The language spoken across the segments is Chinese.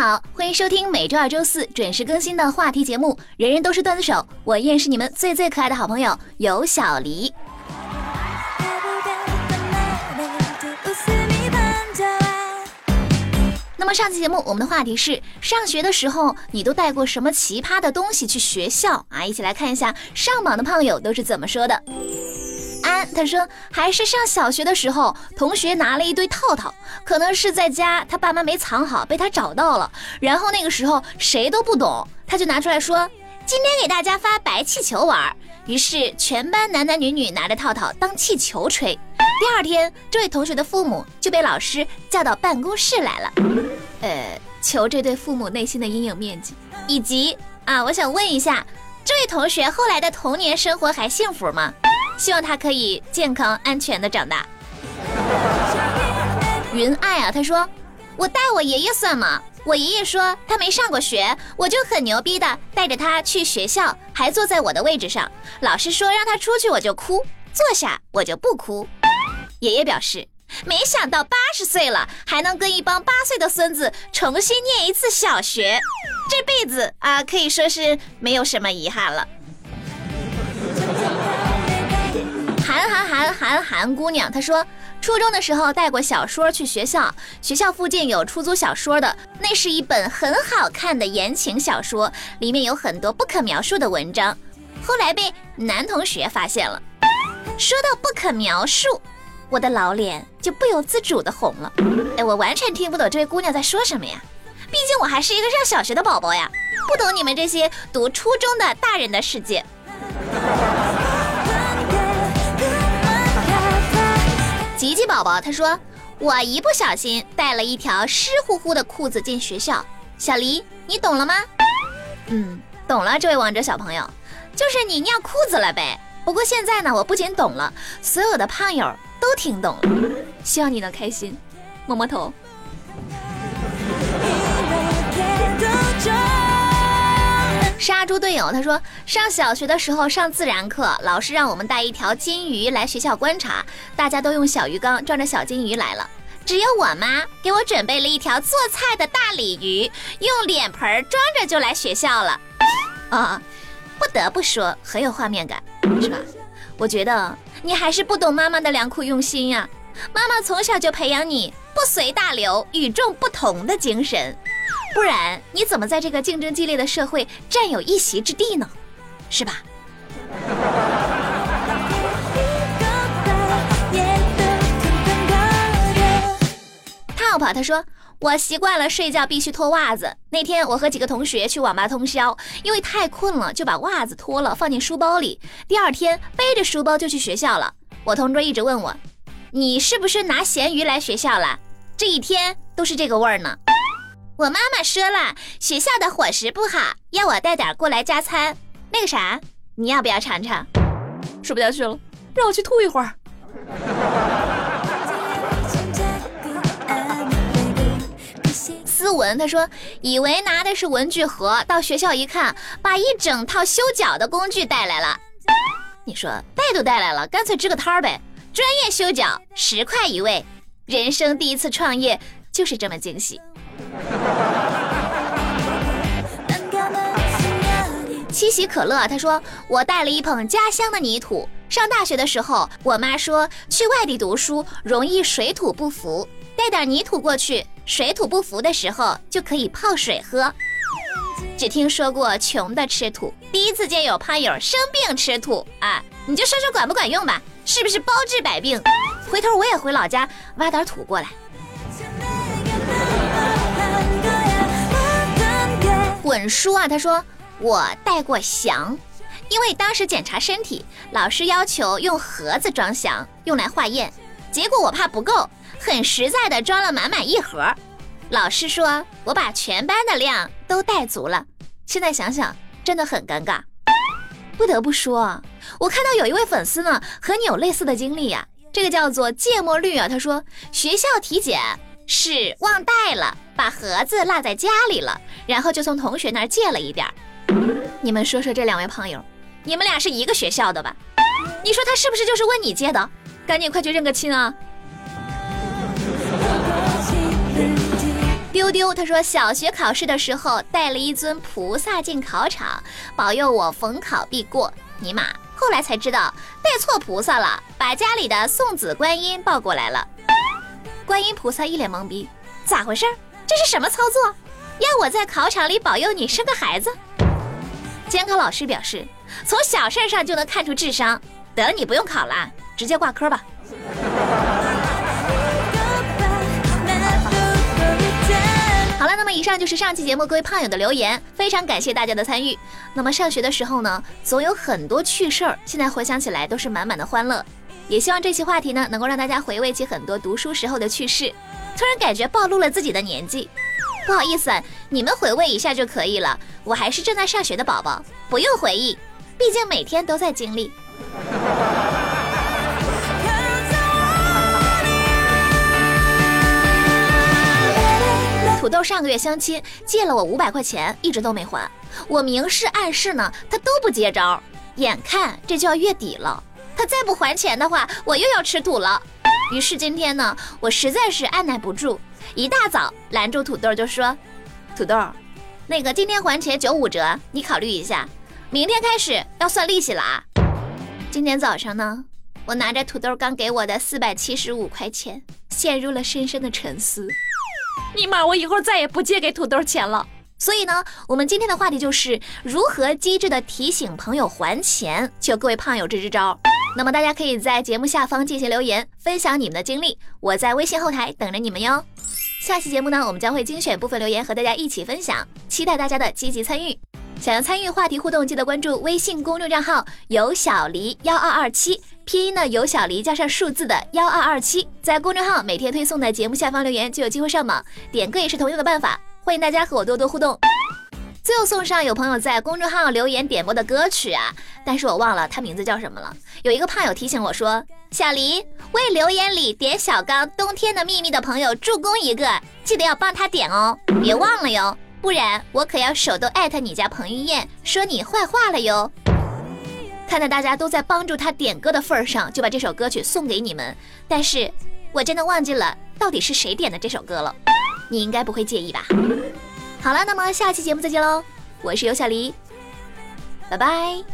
好，欢迎收听每周二、周四准时更新的话题节目《人人都是段子手》，我依然是你们最最可爱的好朋友有小黎。那么上期节目我们的话题是：上学的时候你都带过什么奇葩的东西去学校啊？一起来看一下上榜的胖友都是怎么说的。他说还是上小学的时候，同学拿了一堆套套，可能是在家他爸妈没藏好，被他找到了。然后那个时候谁都不懂，他就拿出来说：“今天给大家发白气球玩。”于是全班男男女女拿着套套当气球吹。第二天，这位同学的父母就被老师叫到办公室来了。呃，求这对父母内心的阴影面积，以及啊，我想问一下，这位同学后来的童年生活还幸福吗？希望他可以健康安全的长大。云爱啊，他说：“我带我爷爷算吗？我爷爷说他没上过学，我就很牛逼的带着他去学校，还坐在我的位置上。老师说让他出去，我就哭；坐下我就不哭。”爷爷表示：“没想到八十岁了还能跟一帮八岁的孙子重新念一次小学，这辈子啊可以说是没有什么遗憾了。”韩韩韩韩韩姑娘，她说，初中的时候带过小说去学校，学校附近有出租小说的，那是一本很好看的言情小说，里面有很多不可描述的文章，后来被男同学发现了。说到不可描述，我的老脸就不由自主的红了。哎，我完全听不懂这位姑娘在说什么呀，毕竟我还是一个上小学的宝宝呀，不懂你们这些读初中的大人的世界。吉吉宝宝他说：“我一不小心带了一条湿乎乎的裤子进学校。”小黎，你懂了吗？嗯，懂了，这位王者小朋友，就是你尿裤子了呗。不过现在呢，我不仅懂了，所有的胖友都听懂了。希望你能开心，摸摸头。杀猪队友他说，上小学的时候上自然课，老师让我们带一条金鱼来学校观察，大家都用小鱼缸装着小金鱼来了，只有我妈给我准备了一条做菜的大鲤鱼，用脸盆装着就来学校了。啊，不得不说很有画面感，是吧？我觉得你还是不懂妈妈的良苦用心呀，妈妈从小就培养你不随大流、与众不同的精神。不然你怎么在这个竞争激烈的社会占有一席之地呢？是吧？Top 他说我习惯了睡觉必须脱袜子。那天我和几个同学去网吧通宵，因为太困了，就把袜子脱了放进书包里。第二天背着书包就去学校了。我同桌一直问我，你是不是拿咸鱼来学校了？这一天都是这个味儿呢。我妈妈说了，学校的伙食不好，要我带点过来加餐。那个啥，你要不要尝尝？说不下去了，让我去吐一会儿。思文他说，以为拿的是文具盒，到学校一看，把一整套修脚的工具带来了。你说带都带来了，干脆支个摊儿呗，专业修脚，十块一位。人生第一次创业就是这么惊喜。七喜可乐，他说我带了一捧家乡的泥土。上大学的时候，我妈说去外地读书容易水土不服，带点泥土过去，水土不服的时候就可以泡水喝。只听说过穷的吃土，第一次见有胖友生病吃土啊！你就说说管不管用吧？是不是包治百病？回头我也回老家挖点土过来。本书啊！他说我带过翔，因为当时检查身体，老师要求用盒子装翔，用来化验。结果我怕不够，很实在的装了满满一盒。老师说我把全班的量都带足了。现在想想真的很尴尬。不得不说，我看到有一位粉丝呢和你有类似的经历呀。这个叫做芥末绿啊，他说学校体检是忘带了。把盒子落在家里了，然后就从同学那儿借了一点儿。你们说说这两位胖友，你们俩是一个学校的吧？你说他是不是就是问你借的？赶紧快去认个亲啊丢丢他说，小学考试的时候带了一尊菩萨进考场，保佑我逢考必过。尼玛，后来才知道带错菩萨了，把家里的送子观音抱过来了。观音菩萨一脸懵逼，咋回事？这是什么操作？要我在考场里保佑你生个孩子？监考老师表示，从小事上就能看出智商，得你不用考了，直接挂科吧。好了，那么以上就是上期节目各位胖友的留言，非常感谢大家的参与。那么上学的时候呢，总有很多趣事儿，现在回想起来都是满满的欢乐。也希望这期话题呢，能够让大家回味起很多读书时候的趣事。突然感觉暴露了自己的年纪。不好意思，你们回味一下就可以了。我还是正在上学的宝宝，不用回忆，毕竟每天都在经历。土豆上个月相亲借了我五百块钱，一直都没还。我明示暗示呢，他都不接招。眼看这就要月底了，他再不还钱的话，我又要吃土了。于是今天呢，我实在是按耐不住。一大早拦住土豆就说：“土豆，那个今天还钱九五折，你考虑一下，明天开始要算利息了啊。”今天早上呢，我拿着土豆刚给我的四百七十五块钱，陷入了深深的沉思。尼玛，我以后再也不借给土豆钱了。所以呢，我们今天的话题就是如何机智的提醒朋友还钱，求各位胖友支支招。那么大家可以在节目下方进行留言，分享你们的经历，我在微信后台等着你们哟。下期节目呢，我们将会精选部分留言和大家一起分享，期待大家的积极参与。想要参与话题互动，记得关注微信公众账号“有小黎幺二二七”，拼音的有小黎加上数字的幺二二七，在公众号每天推送的节目下方留言就有机会上榜，点歌也是同样的办法，欢迎大家和我多多互动。最后送上有朋友在公众号留言点播的歌曲啊，但是我忘了他名字叫什么了。有一个胖友提醒我说：“小黎为留言里点小刚《冬天的秘密》的朋友助攻一个，记得要帮他点哦，别忘了哟，不然我可要手动艾特你家彭于晏，说你坏话了哟。”看在大家都在帮助他点歌的份上，就把这首歌曲送给你们。但是我真的忘记了到底是谁点的这首歌了，你应该不会介意吧？好了，那么下期节目再见喽！我是尤小黎，拜拜。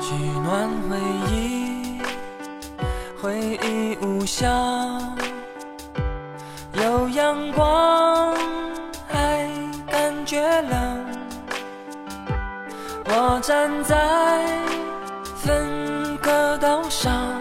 取暖回忆，回忆无效。阳光，还感觉冷。我站在分隔岛上，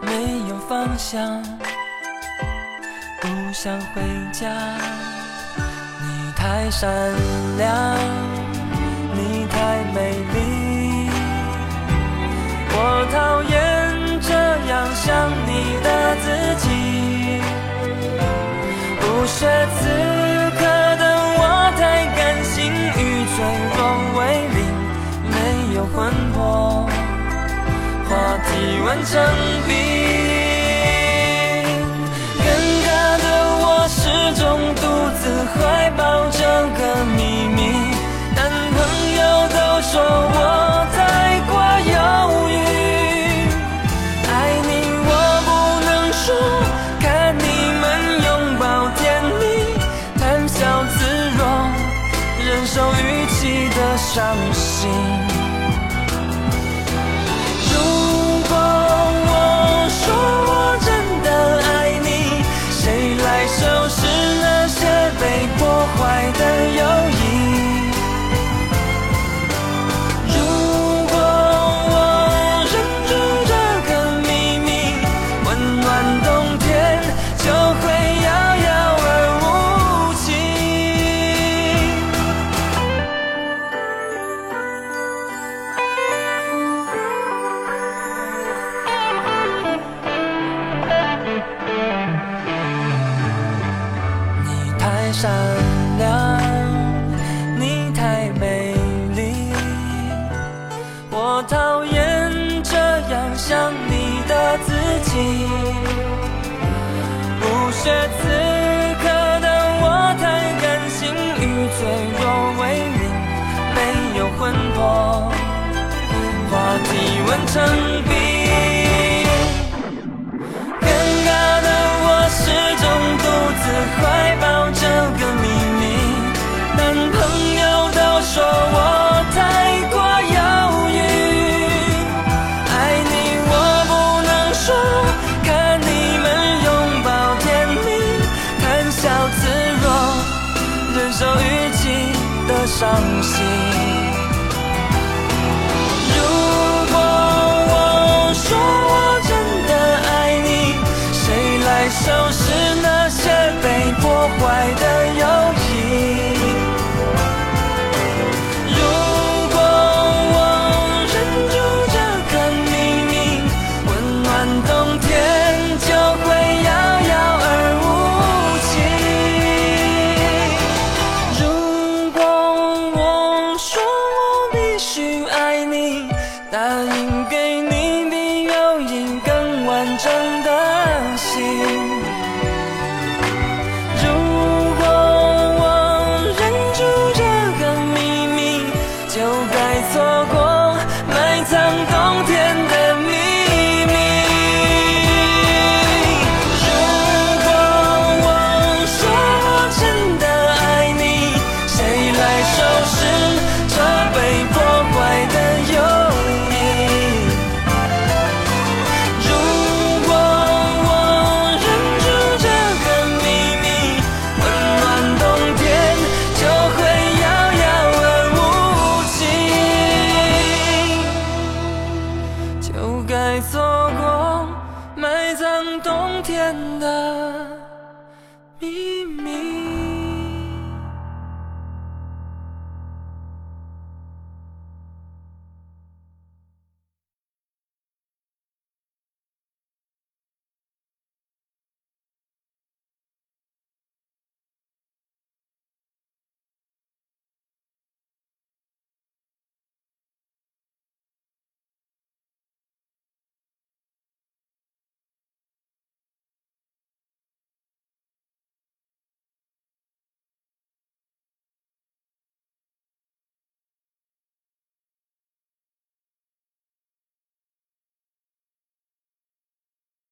没有方向，不想回家。你太善良，你太美丽，我讨厌却此刻的我太感性，与脆弱为邻，没有魂魄，话题完成。伤心。己不屑。此刻的我太感性与脆弱为邻，没有魂魄，化体温成冰。尴尬的我始终独自怀抱收拾那些被破坏的友谊？如果我忍住这个秘密，温暖冬天就会遥遥而无期。如果我说我必须爱你，答应又该错过埋葬冬天的秘密。